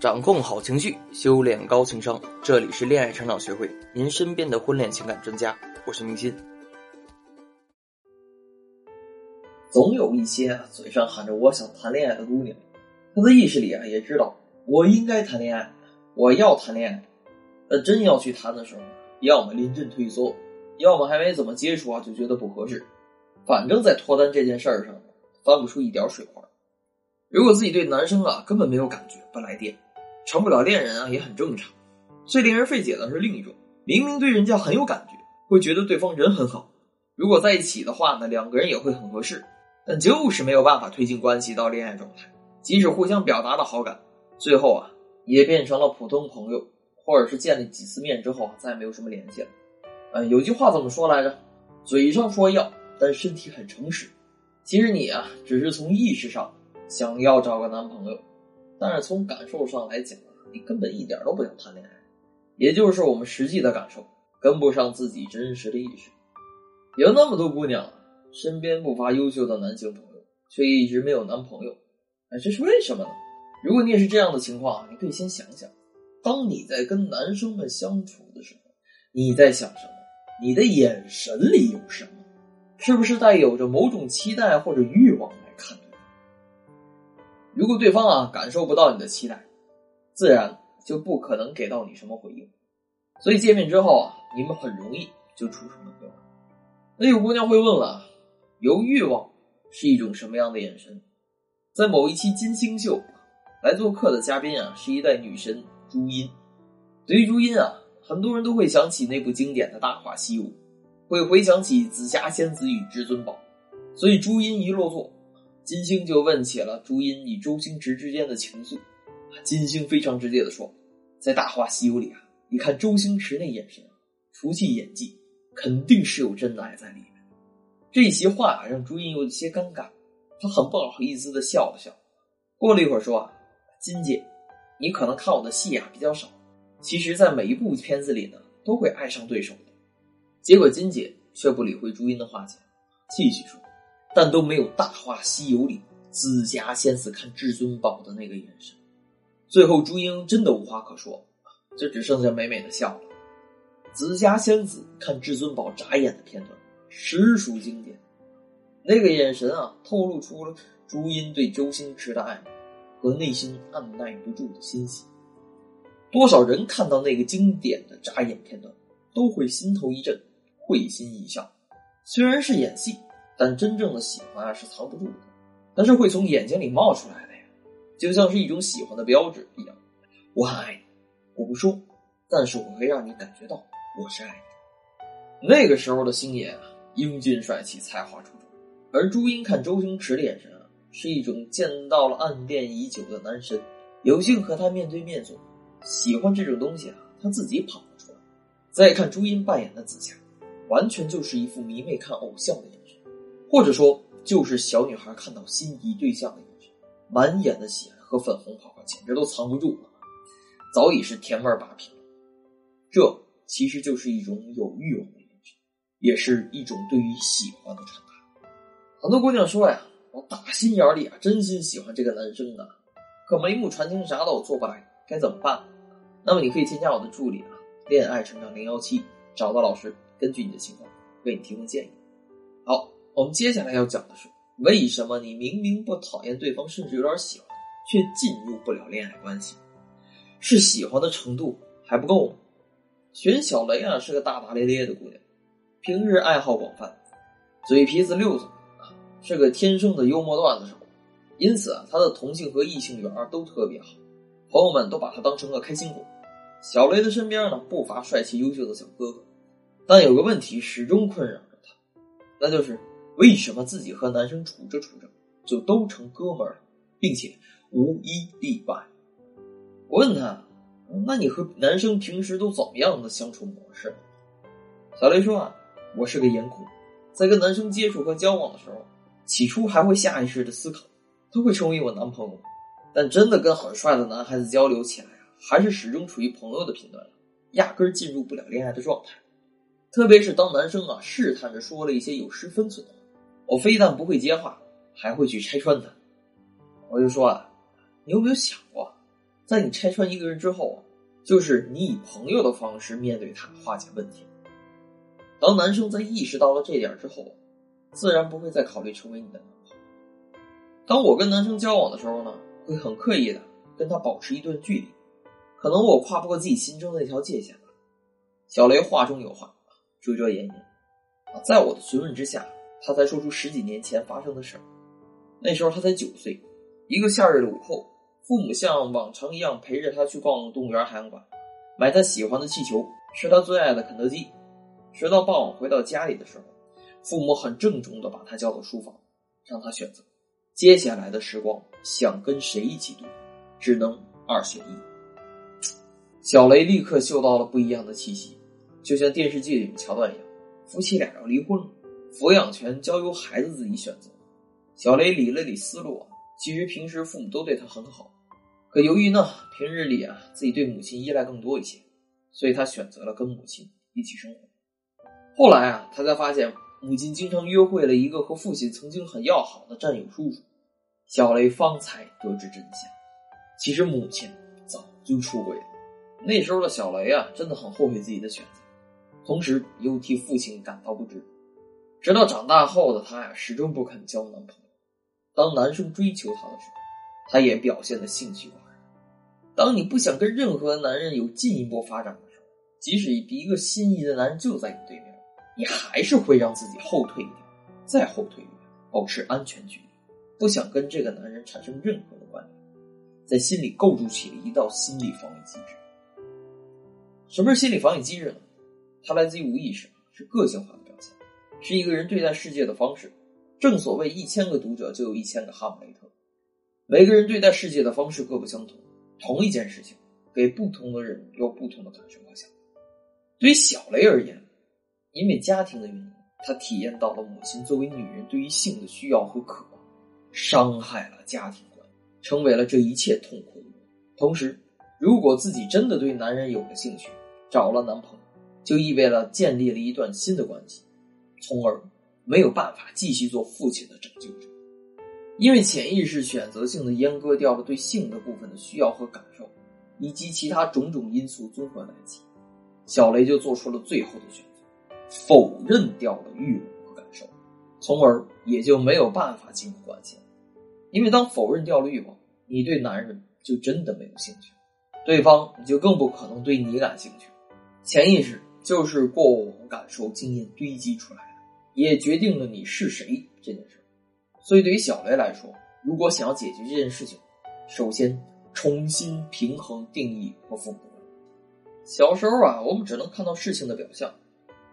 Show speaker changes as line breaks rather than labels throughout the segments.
掌控好情绪，修炼高情商。这里是恋爱成长学会，您身边的婚恋情感专家。我是明心。总有一些啊，嘴上喊着我想谈恋爱的姑娘，她的意识里啊也知道我应该谈恋爱，我要谈恋爱。但真要去谈的时候，要么临阵退缩，要么还没怎么接触啊就觉得不合适。反正，在脱单这件事儿上，翻不出一点水花。如果自己对男生啊根本没有感觉，不来电。成不了恋人啊，也很正常。最令人费解的是另一种，明明对人家很有感觉，会觉得对方人很好，如果在一起的话呢，两个人也会很合适，但就是没有办法推进关系到恋爱状态。即使互相表达了好感，最后啊，也变成了普通朋友，或者是见了几次面之后再没有什么联系了。嗯，有句话怎么说来着？嘴上说要，但身体很诚实。其实你啊，只是从意识上想要找个男朋友。但是从感受上来讲你根本一点都不想谈恋爱，也就是我们实际的感受跟不上自己真实的意识。有那么多姑娘身边不乏优秀的男性朋友，却一直没有男朋友，哎，这是为什么呢？如果你也是这样的情况，你可以先想想，当你在跟男生们相处的时候，你在想什么？你的眼神里有什么？是不是带有着某种期待或者欲望？如果对方啊感受不到你的期待，自然就不可能给到你什么回应，所以见面之后啊，你们很容易就处成朋友。那有姑娘会问了，有欲望是一种什么样的眼神？在某一期金星秀来做客的嘉宾啊，是一代女神朱茵。对于朱茵啊，很多人都会想起那部经典的大话西游，会回想起紫霞仙子与至尊宝，所以朱茵一落座。金星就问起了朱茵与周星驰之间的情愫，金星非常直接的说，在《大话西游》里啊，你看周星驰那眼神，除去演技，肯定是有真爱在里面。这些话，让朱茵有些尴尬，她很不好意思的笑了笑。过了一会儿说啊，金姐，你可能看我的戏啊比较少，其实，在每一部片子里呢，都会爱上对手的。结果金姐却不理会朱茵的话，继续说。但都没有《大话西游》里紫霞仙子看至尊宝的那个眼神。最后，朱茵真的无话可说，就只剩下美美的笑了。紫霞仙子看至尊宝眨眼的片段，实属经典。那个眼神啊，透露出了朱茵对周星驰的爱和内心按耐不住的欣喜。多少人看到那个经典的眨眼片段，都会心头一震，会心一笑。虽然是演戏。但真正的喜欢啊是藏不住的，但是会从眼睛里冒出来的呀，就像是一种喜欢的标志一样。我很爱你，我不说，但是我会让你感觉到我是爱你。那个时候的星爷啊，英俊帅气，才华出众；而朱茵看周星驰的眼神啊，是一种见到了暗恋已久的男神，有幸和他面对面坐，喜欢这种东西啊，他自己跑了出来。再看朱茵扮演的紫霞，完全就是一副迷妹看偶像的样子。或者说，就是小女孩看到心仪对象的眼神，满眼的喜爱和粉红泡泡，简直都藏不住了，早已是甜味八品了。这其实就是一种有欲望的眼神，也是一种对于喜欢的传达。很多姑娘说呀：“我打心眼里啊，真心喜欢这个男生啊，可眉目传情啥的我做不来，该怎么办？”那么你可以添加我的助理啊，恋爱成长零幺七，找到老师，根据你的情况为你提供建议。好。我们接下来要讲的是，为什么你明明不讨厌对方，甚至有点喜欢，却进入不了恋爱关系？是喜欢的程度还不够吗？玄小雷啊是个大大咧咧的姑娘，平日爱好广泛，嘴皮子溜索啊，是个天生的幽默段子手，因此啊，她的同性和异性缘都特别好，朋友们都把她当成个开心果。小雷的身边呢不乏帅气优秀的小哥哥，但有个问题始终困扰着他，那就是。为什么自己和男生处着处着就都成哥们了，并且无一例外？我问他：“那你和男生平时都怎么样的相处模式？”小雷说：“啊，我是个颜控，在跟男生接触和交往的时候，起初还会下意识的思考他会成为我男朋友，但真的跟很帅的男孩子交流起来啊，还是始终处于朋友的频段，压根进入不了恋爱的状态。特别是当男生啊试探着说了一些有失分寸的话。”我非但不会接话，还会去拆穿他。我就说啊，你有没有想过，在你拆穿一个人之后啊，就是你以朋友的方式面对他，化解问题。当男生在意识到了这点之后，自然不会再考虑成为你的男朋友。当我跟男生交往的时候呢，会很刻意的跟他保持一段距离，可能我跨不过自己心中那条界限吧。小雷话中有话，遮遮掩掩啊，在我的询问之下，他才说出十几年前发生的事儿。那时候他才九岁，一个夏日的午后，父母像往常一样陪着他去逛动物园、海洋馆，买他喜欢的气球，吃他最爱的肯德基。直到傍晚回到家里的时候，父母很郑重的把他叫到书房，让他选择接下来的时光想跟谁一起度，只能二选一。小雷立刻嗅到了不一样的气息，就像电视剧里的桥段一样，夫妻俩要离婚了，抚养权交由孩子自己选择。小雷理了理思路啊，其实平时父母都对他很好，可由于呢平日里啊自己对母亲依赖更多一些，所以他选择了跟母亲一起生活。后来啊，他才发现母亲经常约会了一个和父亲曾经很要好的战友叔叔，小雷方才得知真相。其实母亲早就出轨了。那时候的小雷啊，真的很后悔自己的选择，同时又替父亲感到不值。直到长大后的她呀，始终不肯交男朋友。当男生追求她的时候，她也表现的兴趣寡然。当你不想跟任何男人有进一步发展的时候，即使一个心仪的男人就在你对面。你还是会让自己后退一点，再后退一点，保持安全距离，不想跟这个男人产生任何的关联，在心里构筑起了一道心理防御机制。什么是心理防御机制呢？它来自于无意识，是个性化的，是一个人对待世界的方式。正所谓一千个读者就有一千个哈姆雷特，每个人对待世界的方式各不相同，同一件事情给不同的人有不同的感受和想法。对于小雷而言。因为家庭的原因，他体验到了母亲作为女人对于性的需要和渴望，伤害了家庭观，成为了这一切痛苦的。同时，如果自己真的对男人有了兴趣，找了男朋友，就意味着建立了一段新的关系，从而没有办法继续做父亲的拯救者。因为潜意识选择性的阉割掉了对性的部分的需要和感受，以及其他种种因素综合在一起，小雷就做出了最后的选择。否认掉了欲望和感受，从而也就没有办法进入关系。因为当否认掉了欲望，你对男人就真的没有兴趣，对方就更不可能对你感兴趣。潜意识就是过往感受经验堆积出来，也决定了你是谁这件事。所以对于小雷来说，如果想要解决这件事情，首先重新平衡定义和父母。小时候啊，我们只能看到事情的表象。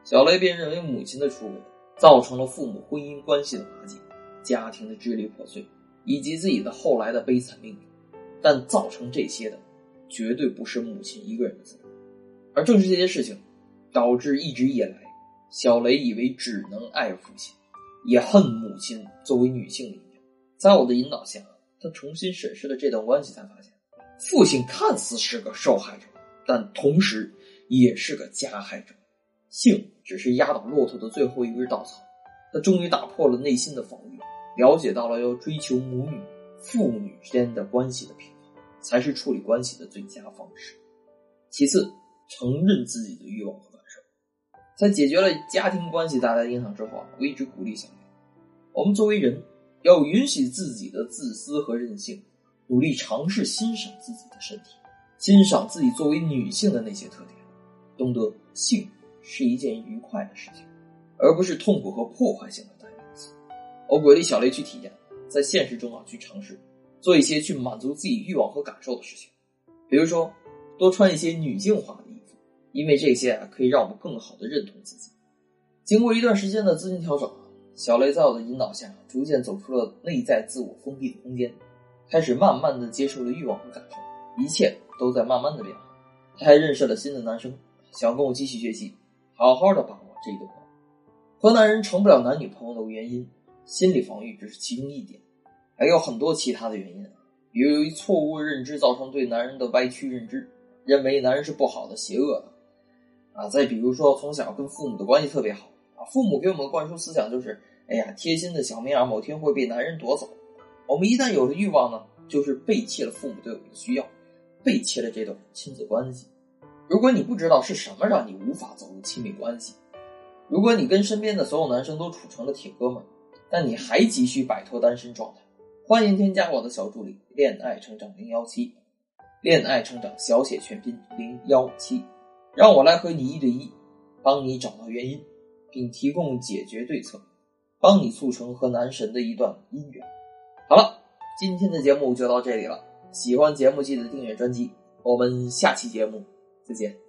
小雷便认为母亲的出轨造成了父母婚姻关系的瓦解，家庭的支离破碎，以及自己的后来的悲惨命运。但造成这些的，绝对不是母亲一个人的责任。而正是这些事情，导致一直以来，小雷以为只能爱父亲，也恨母亲作为女性的一面。在我的引导下，他重新审视了这段关系，才发现，父亲看似是个受害者，但同时也是个加害者。性只是压倒骆驼的最后一根稻草，他终于打破了内心的防御，了解到了要追求母女、父女之间的关系的平衡，才是处理关系的最佳方式。其次，承认自己的欲望和，在解决了家庭关系带来的影响之后啊，我一直鼓励小梅，我们作为人，要允许自己的自私和任性，努力尝试欣赏自己的身体，欣赏自己作为女性的那些特点，懂得性。是一件愉快的事情，而不是痛苦和破坏性的代名词。我鼓励小雷去体验，在现实中啊去尝试做一些去满足自己欲望和感受的事情，比如说多穿一些女性化的衣服，因为这些啊可以让我们更好的认同自己。经过一段时间的自行调整，小雷在我的引导下，逐渐走出了内在自我封闭的空间，开始慢慢的接受了欲望和感受，一切都在慢慢的变好。他还认识了新的男生，想跟我继续学习。好好的把握这一段，和男人成不了男女朋友的原因，心理防御只是其中一点，还有很多其他的原因，比如由于错误认知造成对男人的歪曲认知，认为男人是不好的、邪恶的，啊，再比如说从小跟父母的关系特别好，啊，父母给我们灌输思想就是，哎呀，贴心的小棉袄某天会被男人夺走，我们一旦有了欲望呢，就是背弃了父母对我们的需要，背弃了这段亲子关系。如果你不知道是什么让你无法走入亲密关系，如果你跟身边的所有男生都处成了铁哥们，但你还急需摆脱单身状态，欢迎添加我的小助理“恋爱成长零幺七”，恋爱成长小写全拼零幺七，让我来和你一对一，帮你找到原因，并提供解决对策，帮你促成和男神的一段姻缘。好了，今天的节目就到这里了，喜欢节目记得订阅专辑，我们下期节目。再见。